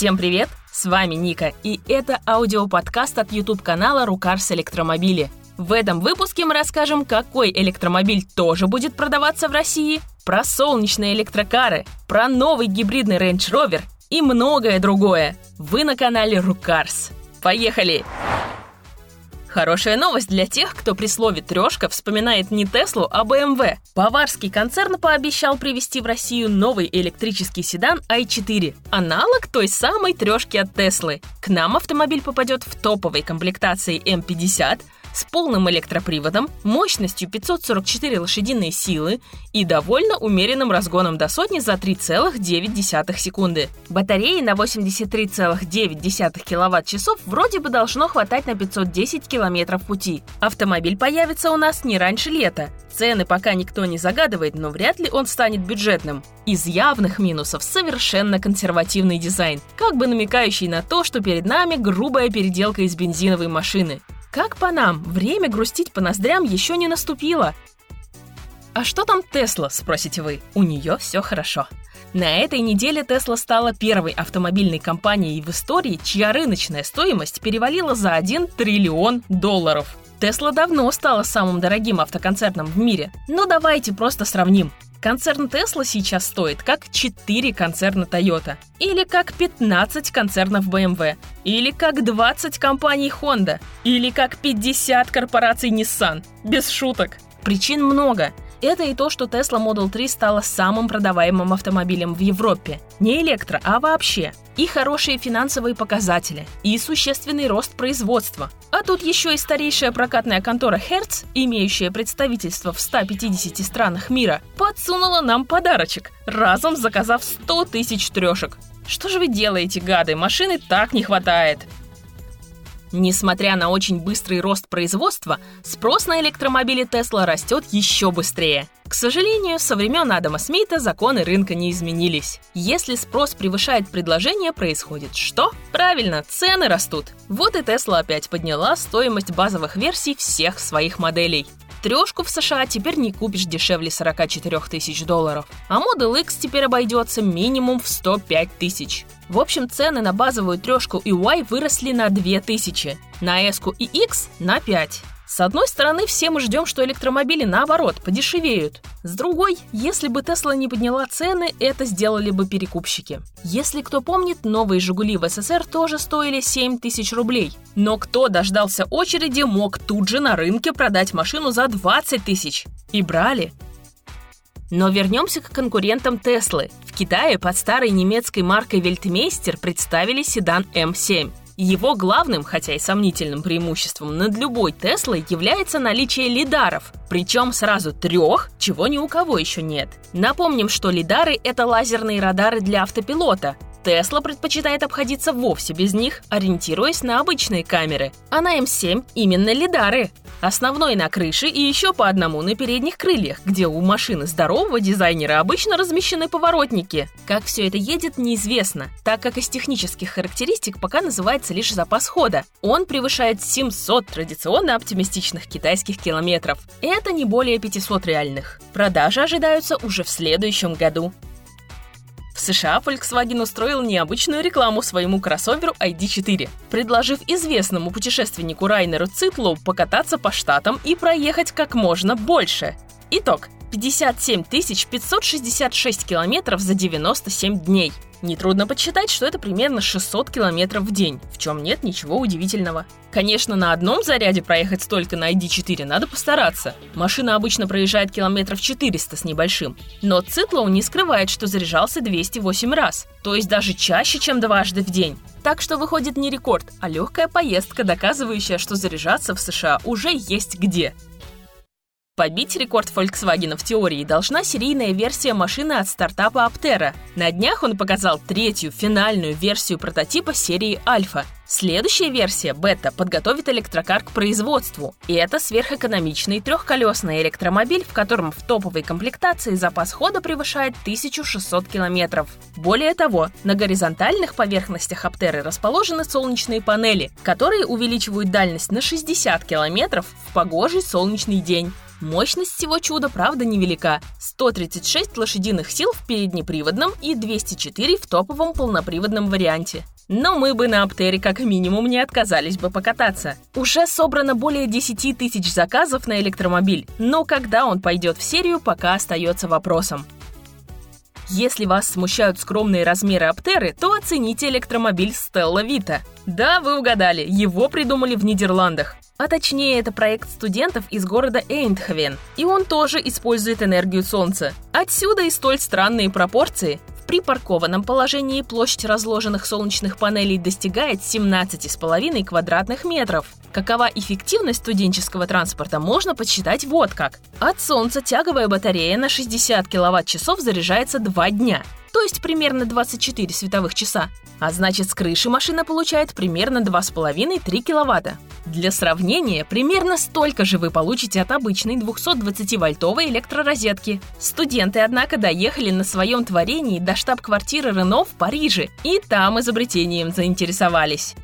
Всем привет! С вами Ника, и это аудиоподкаст от YouTube-канала «Рукарс Электромобили». В этом выпуске мы расскажем, какой электромобиль тоже будет продаваться в России, про солнечные электрокары, про новый гибридный Range Rover и многое другое. Вы на канале «Рукарс». Поехали! Хорошая новость для тех, кто при слове «трешка» вспоминает не Теслу, а BMW. Баварский концерн пообещал привезти в Россию новый электрический седан i4, аналог той самой трешки от Теслы. К нам автомобиль попадет в топовой комплектации M50, с полным электроприводом, мощностью 544 лошадиные силы и довольно умеренным разгоном до сотни за 3,9 секунды. Батареи на 83,9 киловатт-часов вроде бы должно хватать на 510 километров пути. Автомобиль появится у нас не раньше лета. Цены пока никто не загадывает, но вряд ли он станет бюджетным. Из явных минусов совершенно консервативный дизайн, как бы намекающий на то, что перед нами грубая переделка из бензиновой машины. Как по нам, время грустить по ноздрям еще не наступило. А что там Тесла, спросите вы? У нее все хорошо. На этой неделе Тесла стала первой автомобильной компанией в истории, чья рыночная стоимость перевалила за 1 триллион долларов. Тесла давно стала самым дорогим автоконцерном в мире, но давайте просто сравним. Концерн Tesla сейчас стоит как 4 концерна Toyota, или как 15 концернов BMW, или как 20 компаний Honda, или как 50 корпораций Nissan. Без шуток. Причин много. Это и то, что Tesla Model 3 стала самым продаваемым автомобилем в Европе. Не электро, а вообще. И хорошие финансовые показатели, и существенный рост производства. А тут еще и старейшая прокатная контора Hertz, имеющая представительство в 150 странах мира, подсунула нам подарочек, разом заказав 100 тысяч трешек. Что же вы делаете, гады? Машины так не хватает. Несмотря на очень быстрый рост производства, спрос на электромобили Tesla растет еще быстрее. К сожалению, со времен Адама Смита законы рынка не изменились. Если спрос превышает предложение, происходит что? Правильно, цены растут. Вот и Tesla опять подняла стоимость базовых версий всех своих моделей. Трешку в США теперь не купишь дешевле 44 тысяч долларов, а Model X теперь обойдется минимум в 105 тысяч. В общем, цены на базовую трешку и Y выросли на 2000, на S и X на 5. С одной стороны, все мы ждем, что электромобили, наоборот, подешевеют. С другой, если бы Тесла не подняла цены, это сделали бы перекупщики. Если кто помнит, новые «Жигули» в СССР тоже стоили 7 тысяч рублей. Но кто дождался очереди, мог тут же на рынке продать машину за 20 тысяч. И брали. Но вернемся к конкурентам Теслы. В Китае под старой немецкой маркой Вельтмейстер представили седан М7. Его главным, хотя и сомнительным преимуществом над любой Теслой является наличие лидаров, причем сразу трех, чего ни у кого еще нет. Напомним, что лидары — это лазерные радары для автопилота, Тесла предпочитает обходиться вовсе без них, ориентируясь на обычные камеры. А на М7 именно лидары. Основной на крыше и еще по одному на передних крыльях, где у машины здорового дизайнера обычно размещены поворотники. Как все это едет, неизвестно, так как из технических характеристик пока называется лишь запас хода. Он превышает 700 традиционно оптимистичных китайских километров. Это не более 500 реальных. Продажи ожидаются уже в следующем году. В США Volkswagen устроил необычную рекламу своему кроссоверу ID4, предложив известному путешественнику Райнеру Цитлу покататься по штатам и проехать как можно больше. Итог. 57 566 километров за 97 дней – Нетрудно подсчитать, что это примерно 600 километров в день, в чем нет ничего удивительного. Конечно, на одном заряде проехать столько на ID4 надо постараться. Машина обычно проезжает километров 400 с небольшим. Но Цитлоу не скрывает, что заряжался 208 раз, то есть даже чаще, чем дважды в день. Так что выходит не рекорд, а легкая поездка, доказывающая, что заряжаться в США уже есть где. Побить рекорд Volkswagen в теории должна серийная версия машины от стартапа Aptera. На днях он показал третью, финальную версию прототипа серии Альфа. Следующая версия, бета, подготовит электрокар к производству. И это сверхэкономичный трехколесный электромобиль, в котором в топовой комплектации запас хода превышает 1600 километров. Более того, на горизонтальных поверхностях Аптеры расположены солнечные панели, которые увеличивают дальность на 60 километров в погожий солнечный день. Мощность всего чуда, правда, невелика. 136 лошадиных сил в переднеприводном и 204 в топовом полноприводном варианте. Но мы бы на Аптере как минимум не отказались бы покататься. Уже собрано более 10 тысяч заказов на электромобиль, но когда он пойдет в серию, пока остается вопросом. Если вас смущают скромные размеры Аптеры, то оцените электромобиль Stella Vita. Да, вы угадали, его придумали в Нидерландах. А точнее, это проект студентов из города Эйндховен, и он тоже использует энергию солнца. Отсюда и столь странные пропорции. В припаркованном положении площадь разложенных солнечных панелей достигает 17,5 квадратных метров. Какова эффективность студенческого транспорта, можно подсчитать вот как. От солнца тяговая батарея на 60 киловатт-часов заряжается 2 дня, то есть примерно 24 световых часа. А значит, с крыши машина получает примерно 2,5-3 киловатта. Для сравнения, примерно столько же вы получите от обычной 220-вольтовой электророзетки. Студенты, однако, доехали на своем творении до штаб-квартиры Рено в Париже, и там изобретением заинтересовались.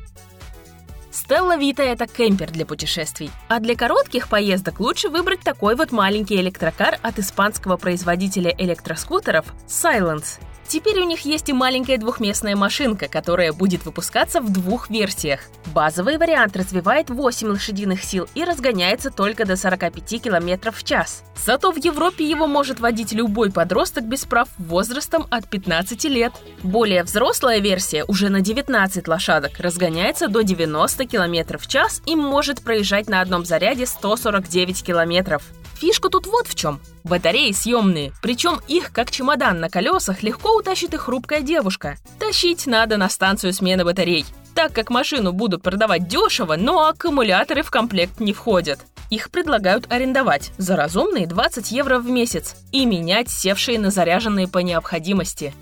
Стелла Вита – это кемпер для путешествий. А для коротких поездок лучше выбрать такой вот маленький электрокар от испанского производителя электроскутеров Silence. Теперь у них есть и маленькая двухместная машинка, которая будет выпускаться в двух версиях. Базовый вариант развивает 8 лошадиных сил и разгоняется только до 45 км в час. Зато в Европе его может водить любой подросток без прав возрастом от 15 лет. Более взрослая версия уже на 19 лошадок разгоняется до 90 км в час и может проезжать на одном заряде 149 км. Фишка тут вот в чем. Батареи съемные, причем их, как чемодан на колесах, легко утащит и хрупкая девушка. Тащить надо на станцию смены батарей, так как машину будут продавать дешево, но аккумуляторы в комплект не входят. Их предлагают арендовать за разумные 20 евро в месяц и менять севшие на заряженные по необходимости.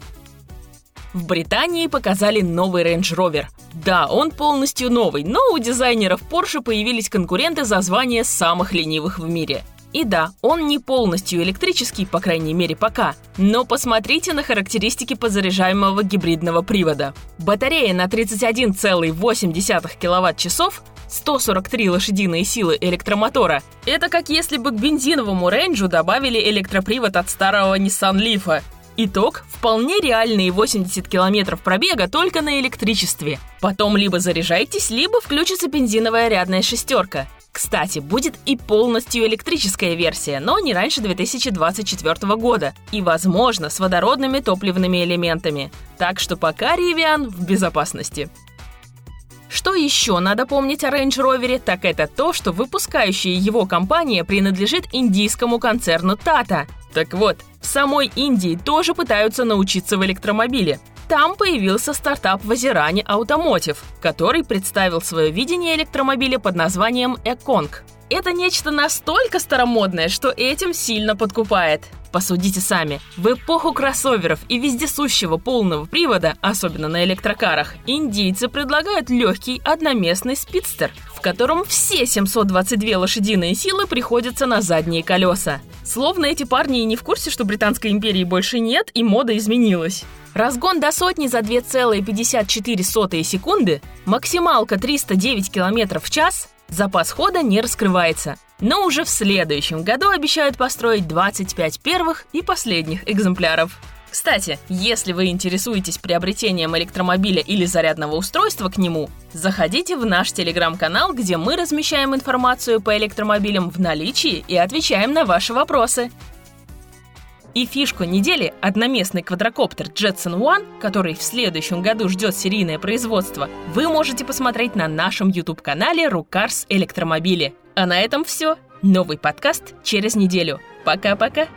В Британии показали новый Range Rover. Да, он полностью новый, но у дизайнеров Porsche появились конкуренты за звание самых ленивых в мире – и да, он не полностью электрический, по крайней мере пока, но посмотрите на характеристики подзаряжаемого гибридного привода. Батарея на 31,8 кВт-часов 143 лошадиные силы электромотора. Это как если бы к бензиновому рейнджу добавили электропривод от старого Nissan Leaf. Итог – вполне реальные 80 километров пробега только на электричестве. Потом либо заряжайтесь, либо включится бензиновая рядная шестерка. Кстати, будет и полностью электрическая версия, но не раньше 2024 года. И, возможно, с водородными топливными элементами. Так что пока Rivian в безопасности. Что еще надо помнить о Range Rover, так это то, что выпускающая его компания принадлежит индийскому концерну Tata. Так вот, в самой Индии тоже пытаются научиться в электромобиле. Там появился стартап Вазирани Automotive, который представил свое видение электромобиля под названием Эконг. Это нечто настолько старомодное, что этим сильно подкупает. Посудите сами. В эпоху кроссоверов и вездесущего полного привода, особенно на электрокарах, индийцы предлагают легкий одноместный спидстер, в котором все 722 лошадиные силы приходятся на задние колеса. Словно эти парни и не в курсе, что Британской империи больше нет и мода изменилась. Разгон до сотни за 2,54 секунды, максималка 309 км в час, запас хода не раскрывается. Но уже в следующем году обещают построить 25 первых и последних экземпляров. Кстати, если вы интересуетесь приобретением электромобиля или зарядного устройства к нему, заходите в наш телеграм-канал, где мы размещаем информацию по электромобилям в наличии и отвечаем на ваши вопросы. И фишку недели – одноместный квадрокоптер Jetson One, который в следующем году ждет серийное производство, вы можете посмотреть на нашем YouTube-канале Рукарс Электромобили. А на этом все. Новый подкаст через неделю. Пока-пока.